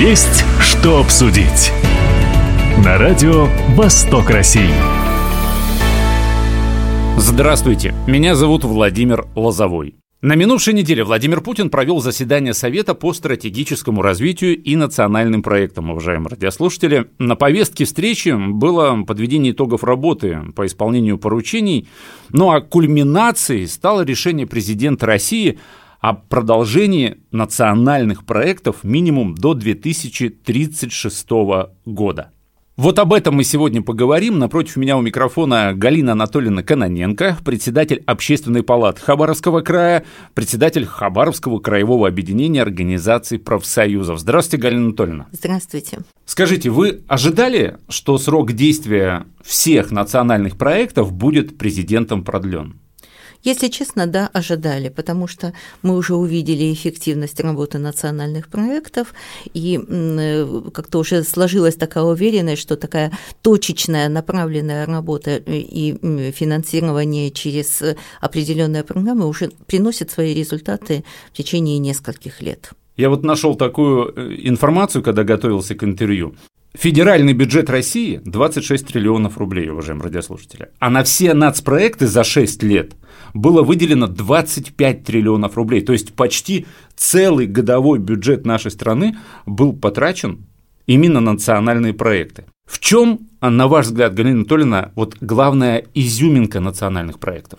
Есть что обсудить. На радио «Восток России». Здравствуйте, меня зовут Владимир Лозовой. На минувшей неделе Владимир Путин провел заседание Совета по стратегическому развитию и национальным проектам, уважаемые радиослушатели. На повестке встречи было подведение итогов работы по исполнению поручений, ну а кульминацией стало решение президента России о продолжении национальных проектов минимум до 2036 года. Вот об этом мы сегодня поговорим. Напротив меня у микрофона Галина Анатольевна Каноненко, председатель Общественной палаты Хабаровского края, председатель Хабаровского краевого объединения организаций профсоюзов. Здравствуйте, Галина Анатольевна. Здравствуйте. Скажите, вы ожидали, что срок действия всех национальных проектов будет президентом продлен? Если честно, да, ожидали, потому что мы уже увидели эффективность работы национальных проектов, и э, как-то уже сложилась такая уверенность, что такая точечная направленная работа э, и финансирование через определенные программы уже приносит свои результаты в течение нескольких лет. Я вот нашел такую э, информацию, когда готовился к интервью. Федеральный бюджет России 26 триллионов рублей, уважаемые радиослушатели. А на все нацпроекты за 6 лет было выделено 25 триллионов рублей. То есть почти целый годовой бюджет нашей страны был потрачен именно на национальные проекты. В чем, на ваш взгляд, Галина Анатольевна, вот главная изюминка национальных проектов?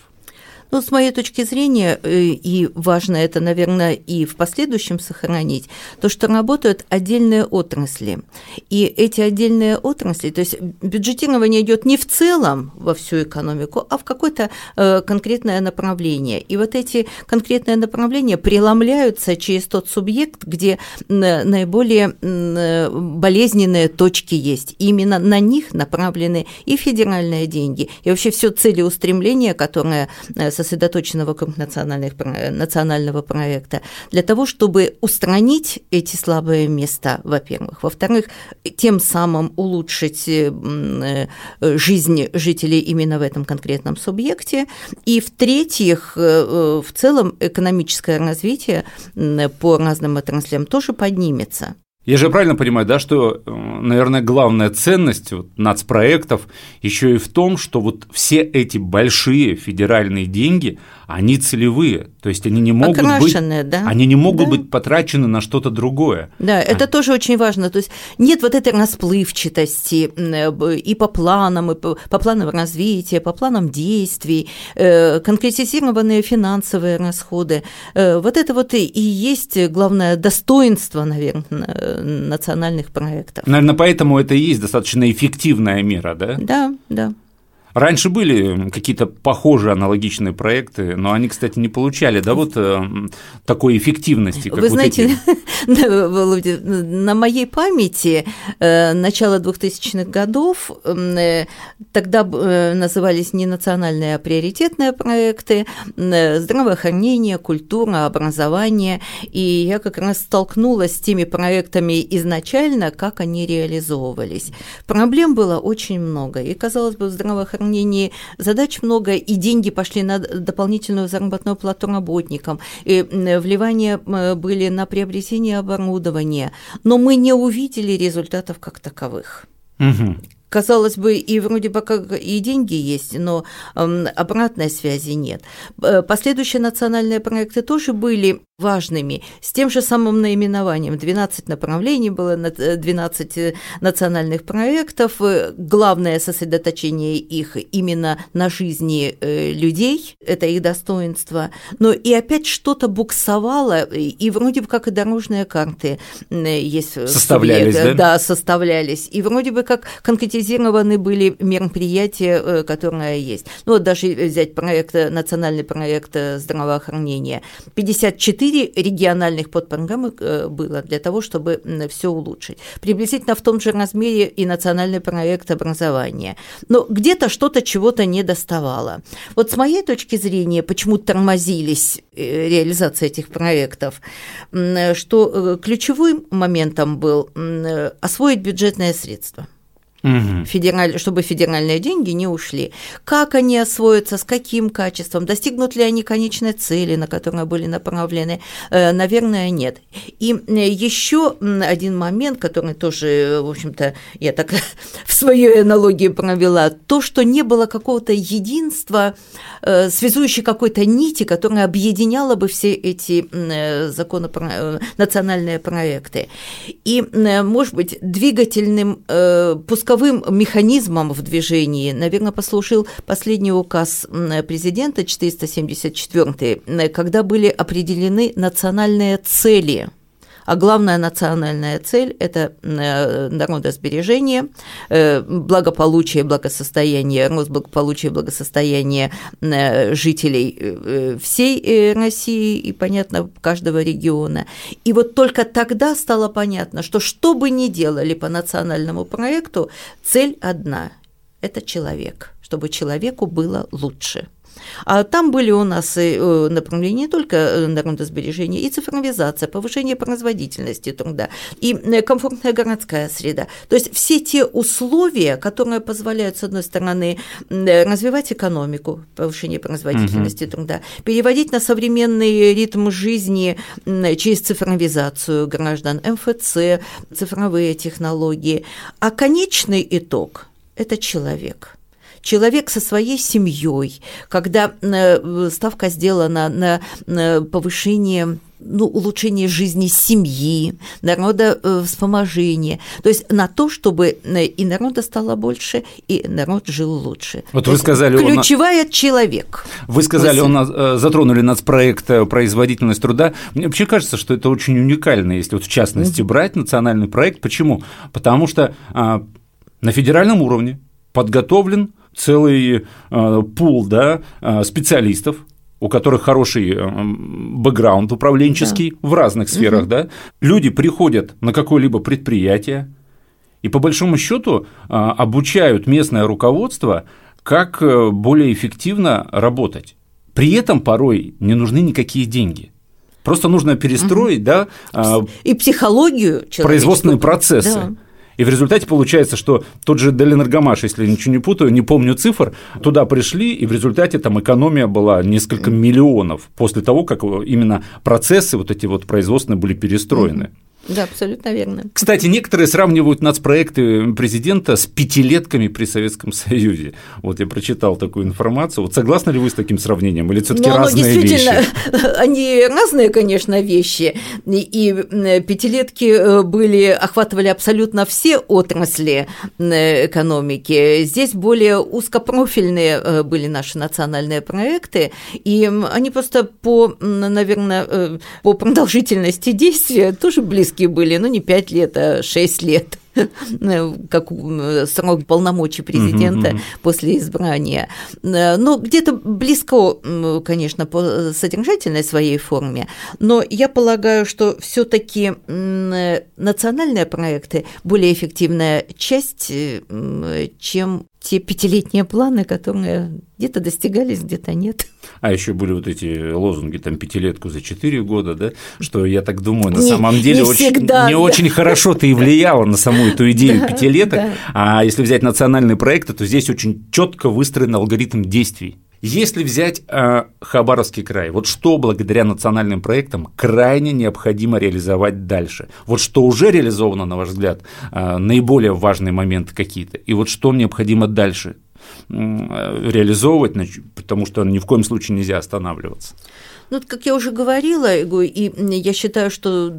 Ну, с моей точки зрения, э, и важно это, наверное, и в последующем сохранить, то, что работают отдельные отрасли. И эти отдельные отрасли, то есть бюджетирование идет не в целом во всю экономику, а в какое-то э, конкретное направление. И вот эти конкретные направления преломляются через тот субъект, где наиболее болезненные точки есть. И именно на них направлены и федеральные деньги, и вообще все целеустремление, которое со национальных, национального проекта, для того, чтобы устранить эти слабые места, во-первых. Во-вторых, тем самым улучшить э, э, жизнь жителей именно в этом конкретном субъекте. И в-третьих, э, в целом экономическое развитие по разным отраслям тоже поднимется. Я же правильно понимаю, да, что, наверное, главная ценность вот, нацпроектов еще и в том, что вот все эти большие федеральные деньги, они целевые, то есть они не могут Окрашенные, быть, да? они не могут да. быть потрачены на что-то другое. Да, а... это тоже очень важно. То есть нет вот этой расплывчатости э, и по планам, и по, по планам развития, по планам действий, э, конкретизированные финансовые расходы. Э, вот это вот и есть главное достоинство, наверное, национальных проектов. Наверное, поэтому это и есть достаточно эффективная мера, да? Да, да. Раньше были какие-то похожие аналогичные проекты, но они, кстати, не получали, да, вот э, такой эффективности, как Вы вот знаете, эти. На моей памяти э, начало 2000-х годов, э, тогда назывались не национальные, а приоритетные проекты, здравоохранение, культура, образование, и я как раз столкнулась с теми проектами изначально, как они реализовывались. Проблем было очень много, и, казалось бы, здравоохранение выполнении задач много, и деньги пошли на дополнительную заработную плату работникам, и вливания были на приобретение оборудования, но мы не увидели результатов как таковых. Угу казалось бы, и вроде бы как и деньги есть, но обратной связи нет. Э, последующие национальные проекты тоже были важными, с тем же самым наименованием. 12 направлений было, 12 э, национальных проектов. Э, главное сосредоточение их именно на жизни людей, это их достоинство. Но и опять что-то буксовало, и вроде бы как и дорожные карты есть. Составлялись, да? Да, составлялись. И вроде бы как конкретизировались специализированы были мероприятия, э, которые есть. Ну вот даже взять проект, национальный проект здравоохранения. 54 региональных подпрограммы э, было для того, чтобы все улучшить. Приблизительно в том же размере и национальный проект образования. Но где-то что-то чего-то не доставало. Вот с моей точки зрения, почему тормозились э, реализация этих проектов, что ключевым моментом был освоить бюджетные средства. Угу. федераль, чтобы федеральные деньги не ушли. Как они освоятся, с каким качеством, достигнут ли они конечной цели, на которую были направлены, э, наверное, нет. И э, еще один момент, который тоже, в общем-то, я так в своей аналогии провела, то, что не было какого-то единства, э, связующей какой-то нити, которая объединяла бы все эти законы, национальные проекты. И, может быть, двигательным пуском пусковым механизмом в движении, наверное, послужил последний указ президента 474, когда были определены национальные цели – а главная национальная цель – это э, народосбережение, э, благополучие, благосостояние, рост благополучия, благосостояние э, жителей всей России и, понятно, каждого региона. И вот только тогда стало понятно, что что бы ни делали по национальному проекту, цель одна – это человек, чтобы человеку было лучше. А там были у нас э, направления не только э, народосбережения, и цифровизация, повышение производительности труда, и э, комфортная городская среда. То есть все те условия, которые позволяют, с одной стороны, развивать экономику, повышение производительности угу. труда, переводить на современный ритм жизни через цифровизацию граждан, МФЦ, цифровые технологии. А конечный итог – это человек – человек со своей семьей, когда э, ставка сделана на повышение ну, улучшение жизни семьи, народа э, вспоможения, то есть на то, чтобы э, и народа стало больше, и народ жил лучше. Вот то вы сказали, ключевая он... человек. Вы сказали, он э, затронули нацпроект производительность труда. Мне вообще кажется, что это очень уникально, если вот в частности брать национальный проект. Почему? Потому что а, на федеральном уровне подготовлен целый э, пул да, э, специалистов, у которых хороший э, бэкграунд управленческий да. в разных сферах, угу. да, люди приходят на какое-либо предприятие и по большому счету обучают местное руководство, как более эффективно работать. При этом порой не нужны никакие деньги. Просто нужно перестроить, угу. да, и психологию производственные процессы. Да. И в результате получается, что тот же Деленергомаш, если я ничего не путаю, не помню цифр, туда пришли, и в результате там экономия была несколько миллионов после того, как именно процессы вот эти вот производственные были перестроены. Mm-hmm. Да, абсолютно верно. Кстати, некоторые сравнивают нацпроекты президента с пятилетками при Советском Союзе. Вот я прочитал такую информацию. Вот согласны ли вы с таким сравнением? Или все-таки ну, разные действительно, вещи? Они разные, конечно, вещи. И пятилетки э, были, охватывали абсолютно все отрасли э, экономики. Здесь более узкопрофильные э, были наши национальные проекты, и они просто по, наверное, по продолжительности действия тоже близки близкие были, ну, не 5 лет, а 6 лет как срок полномочий президента после избрания. Но где-то близко, конечно, по содержательной своей форме, но я полагаю, что все таки национальные проекты более эффективная часть, чем те пятилетние планы, которые где-то достигались, где-то нет. А еще были вот эти лозунги, там, пятилетку за четыре года, да, что я так думаю, на не, самом деле не, очень, всегда, не да. очень хорошо ты и влияла на саму эту идею пятилеток, а если взять национальные проекты, то здесь очень четко выстроен алгоритм действий. Если взять э, Хабаровский край, вот что благодаря национальным проектам крайне необходимо реализовать дальше? Вот что уже реализовано, на ваш взгляд, э, наиболее важные моменты какие-то, и вот что необходимо дальше э, реализовывать, потому что ни в коем случае нельзя останавливаться? Ну, как я уже говорила, и я считаю, что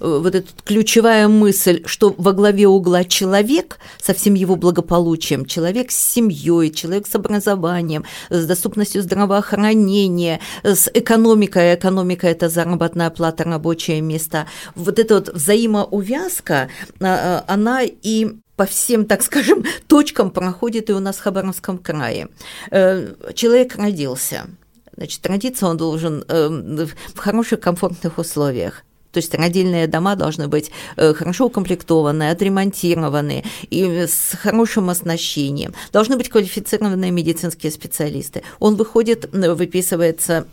вот эта ключевая мысль, что во главе угла человек со всем его благополучием, человек с семьей, человек с образованием, с доступностью здравоохранения, с экономикой, экономика – это заработная плата, рабочие места. Вот эта вот взаимоувязка, а, а, она и по всем, так скажем, точкам проходит и у нас в Хабаровском крае. Э, человек родился – Значит, родиться он должен э, в хороших, комфортных условиях. То есть родильные дома должны быть э, хорошо укомплектованы, отремонтированы и с хорошим оснащением. Должны быть квалифицированные медицинские специалисты. Он выходит, выписывается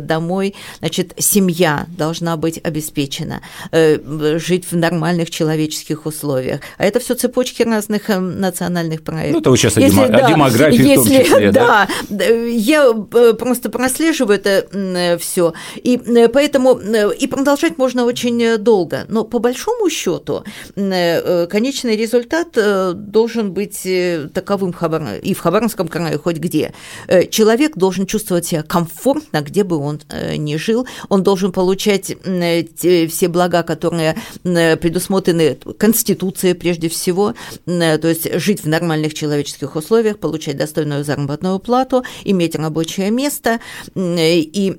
домой, значит, семья должна быть обеспечена, жить в нормальных человеческих условиях. А это все цепочки разных национальных проектов. Ну, это вы сейчас если, о, да, демографии если, в том числе, да? Да, я просто прослеживаю это все, и поэтому и продолжать можно очень долго, но по большому счету конечный результат должен быть таковым и в Хабаровском крае хоть где. Человек должен чувствовать себя комфортно, где бы он ни жил, он должен получать все блага, которые предусмотрены Конституцией прежде всего, то есть жить в нормальных человеческих условиях, получать достойную заработную плату, иметь рабочее место и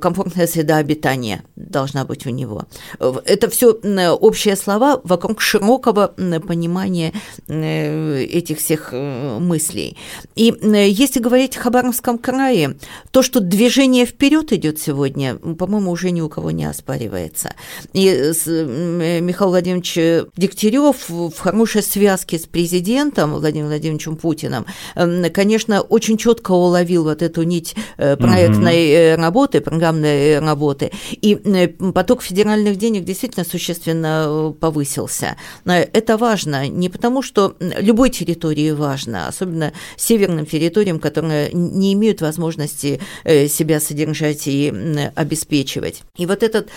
комфортная среда обитания должна быть у него. Это все общие слова вокруг широкого понимания этих всех э, мыслей. И если говорить о Хабаровском крае, то, что движение вперед идет сегодня, по-моему, уже ни у кого не оспаривается. И Михаил Владимирович Дегтярев в хорошей связке с президентом Владимиром Владимировичем Путиным, конечно, очень четко уловил вот эту нить э, проектной угу. работы, программной работы, и поток федеральных денег действительно существенно повысился. Это важно не потому, что любой территории важно, особенно северным территориям, которые не имеют возможности себя содержать и обеспечивать. И вот этот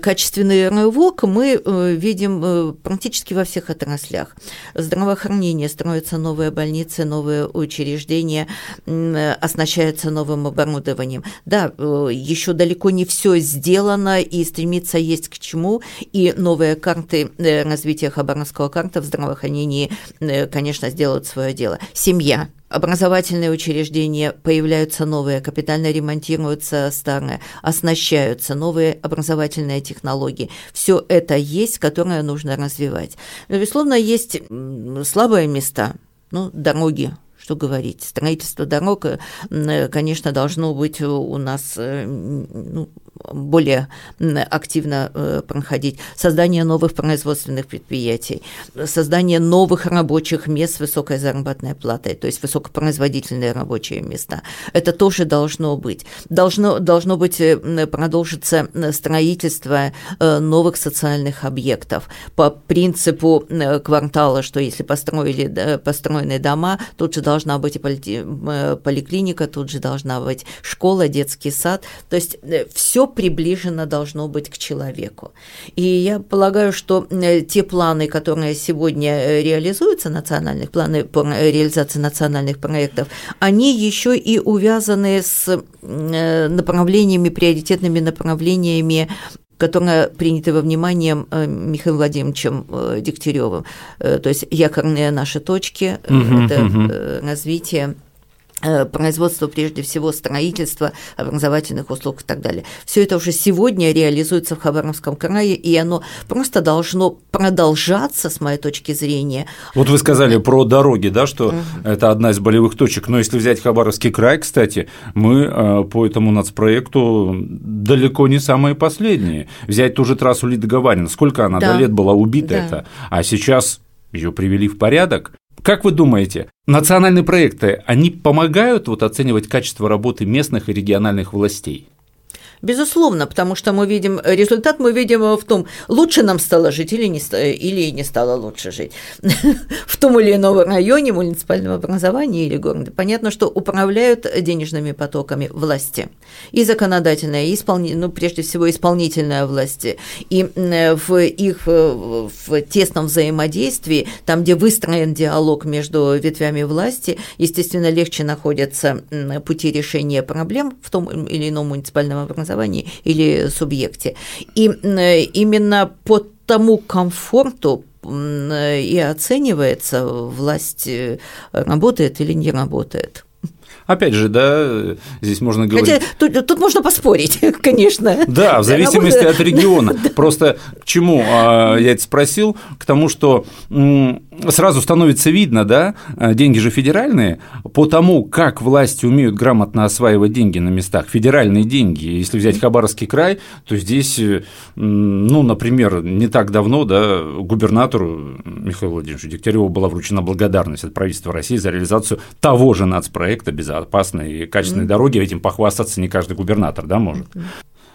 качественный рывок мы видим практически во всех отраслях. Здравоохранение строятся новые больницы, новые учреждения, оснащаются новым оборудованием. Да, э, еще далеко не все сделано и стремиться есть к чему, и новые карты э, развития Хабаровского карта в здравоохранении, э, конечно, сделают свое дело. Семья – образовательные учреждения, появляются новые, капитально ремонтируются старые, оснащаются новые образовательные технологии. Все это есть, которое нужно развивать. Безусловно, есть слабые места, ну, дороги, что говорить. Строительство дорог, э, конечно, должно быть у нас ну, более активно э, проходить, создание новых производственных предприятий, создание новых рабочих мест с высокой заработной платой, то есть высокопроизводительные рабочие места. Это тоже должно быть. Должно, должно быть э, строительство э, новых социальных объектов по принципу квартала, что если построили, построены дома, тут же должна быть и поликлиника, тут же должна быть школа, детский сад. То есть все приближено должно быть к человеку. И я полагаю, что э, те планы, которые сегодня э, реализуются, национальных планы по реализации национальных проектов, они еще и увязаны с э, направлениями, приоритетными направлениями которые приняты во внимание Михаилом Владимировичем Дегтяревым. То есть якорные наши точки, угу, это угу. развитие Э, производство, прежде всего, строительство образовательных услуг и так далее. Все это уже сегодня реализуется в Хабаровском крае, и оно просто должно продолжаться, с моей точки зрения. Вот вы сказали про дороги, да, что угу. это одна из болевых точек, но если взять Хабаровский край, кстати, мы э, по этому нацпроекту далеко не самые последние. Взять ту же трассу Лидоговарина, сколько она да. до лет была убита, да. это, а сейчас ее привели в порядок, как вы думаете, национальные проекты, они помогают вот оценивать качество работы местных и региональных властей? Безусловно, потому что мы видим, результат мы видим в том, лучше нам стало жить или не, или не стало лучше жить в том или ином районе муниципального образования или города. Понятно, что управляют денежными потоками власти. И законодательная, и исполни, ну, прежде всего исполнительная власти. И в их в тесном взаимодействии, там, где выстроен диалог между ветвями власти, естественно, легче находятся пути решения проблем в том или ином муниципальном образовании, образовании или субъекте. И именно по тому комфорту и оценивается, власть э, работает или не работает. Опять же, да, здесь можно говорить... Хотя тут, тут можно поспорить, конечно. Да, в зависимости от региона. Просто к чему а, я это спросил? К тому, что сразу становится видно, да, деньги же федеральные, по тому, как власти умеют грамотно осваивать деньги на местах, федеральные деньги. Если взять Хабаровский край, то здесь, ну, например, не так давно, да, губернатору Михаилу Владимировичу Дегтяреву была вручена благодарность от правительства России за реализацию того же нацпроекта безопасной и качественной mm-hmm. дороги. Этим похвастаться не каждый губернатор, да, может. Mm-hmm.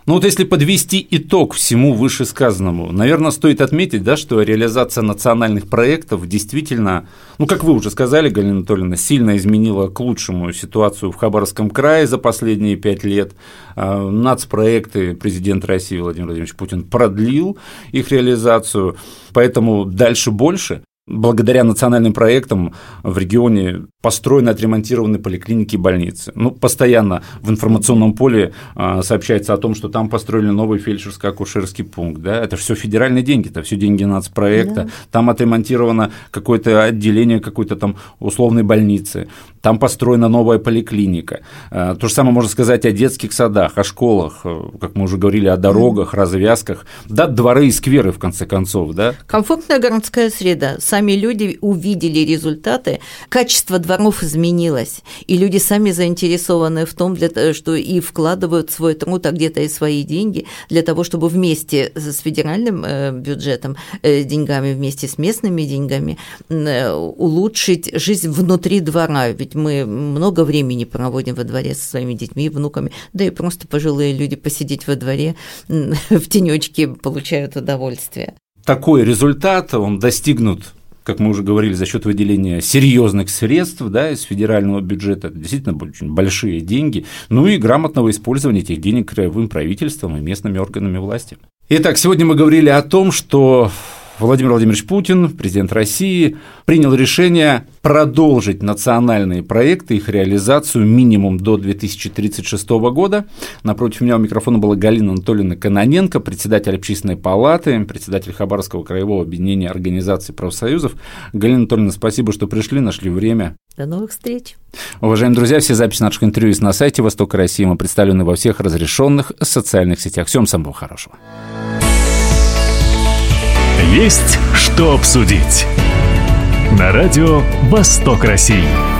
Ну вот если подвести итог всему вышесказанному, наверное, стоит отметить, да, что реализация национальных проектов действительно, ну как вы уже сказали, Галина Анатольевна, сильно изменила к лучшему ситуацию в Хабаровском крае за последние пять лет. А, нацпроекты президент России Владимир Владимирович Путин продлил их реализацию, поэтому дальше больше благодаря национальным проектам в регионе построены, отремонтированы поликлиники и больницы. Ну, постоянно в информационном поле а, сообщается о том, что там построили новый фельдшерско-акушерский пункт. Да? Это все федеральные деньги, это все деньги нацпроекта. Да. Там отремонтировано какое-то отделение какой-то там условной больницы. Там построена новая поликлиника. А, то же самое можно сказать о детских садах, о школах, э, как мы уже говорили, о дорогах, развязках. Да, дворы и скверы, в конце концов. Да? Комфортная городская среда. Сами люди увидели результаты, качество дворов изменилось, и люди сами заинтересованы в том, для, что и вкладывают свой труд, а где-то и свои деньги для того, чтобы вместе с федеральным э, бюджетом, э, деньгами, вместе с местными деньгами э, улучшить жизнь внутри двора. Ведь мы много времени проводим во дворе со своими детьми, внуками, да и просто пожилые люди посидеть во дворе в тенечке получают удовольствие. Такой результат, он достигнут как мы уже говорили, за счет выделения серьезных средств да, из федерального бюджета, действительно очень большие деньги, ну и грамотного использования этих денег краевым правительством и местными органами власти. Итак, сегодня мы говорили о том, что Владимир Владимирович Путин, президент России, принял решение продолжить национальные проекты, их реализацию минимум до 2036 года. Напротив меня у микрофона была Галина Анатольевна Каноненко, председатель общественной палаты, председатель Хабаровского краевого объединения организаций профсоюзов. Галина Анатольевна, спасибо, что пришли, нашли время. До новых встреч. Уважаемые друзья, все записи наших интервью есть на сайте Востока России. Мы представлены во всех разрешенных социальных сетях. Всем самого хорошего. Есть что обсудить. На радио «Восток России».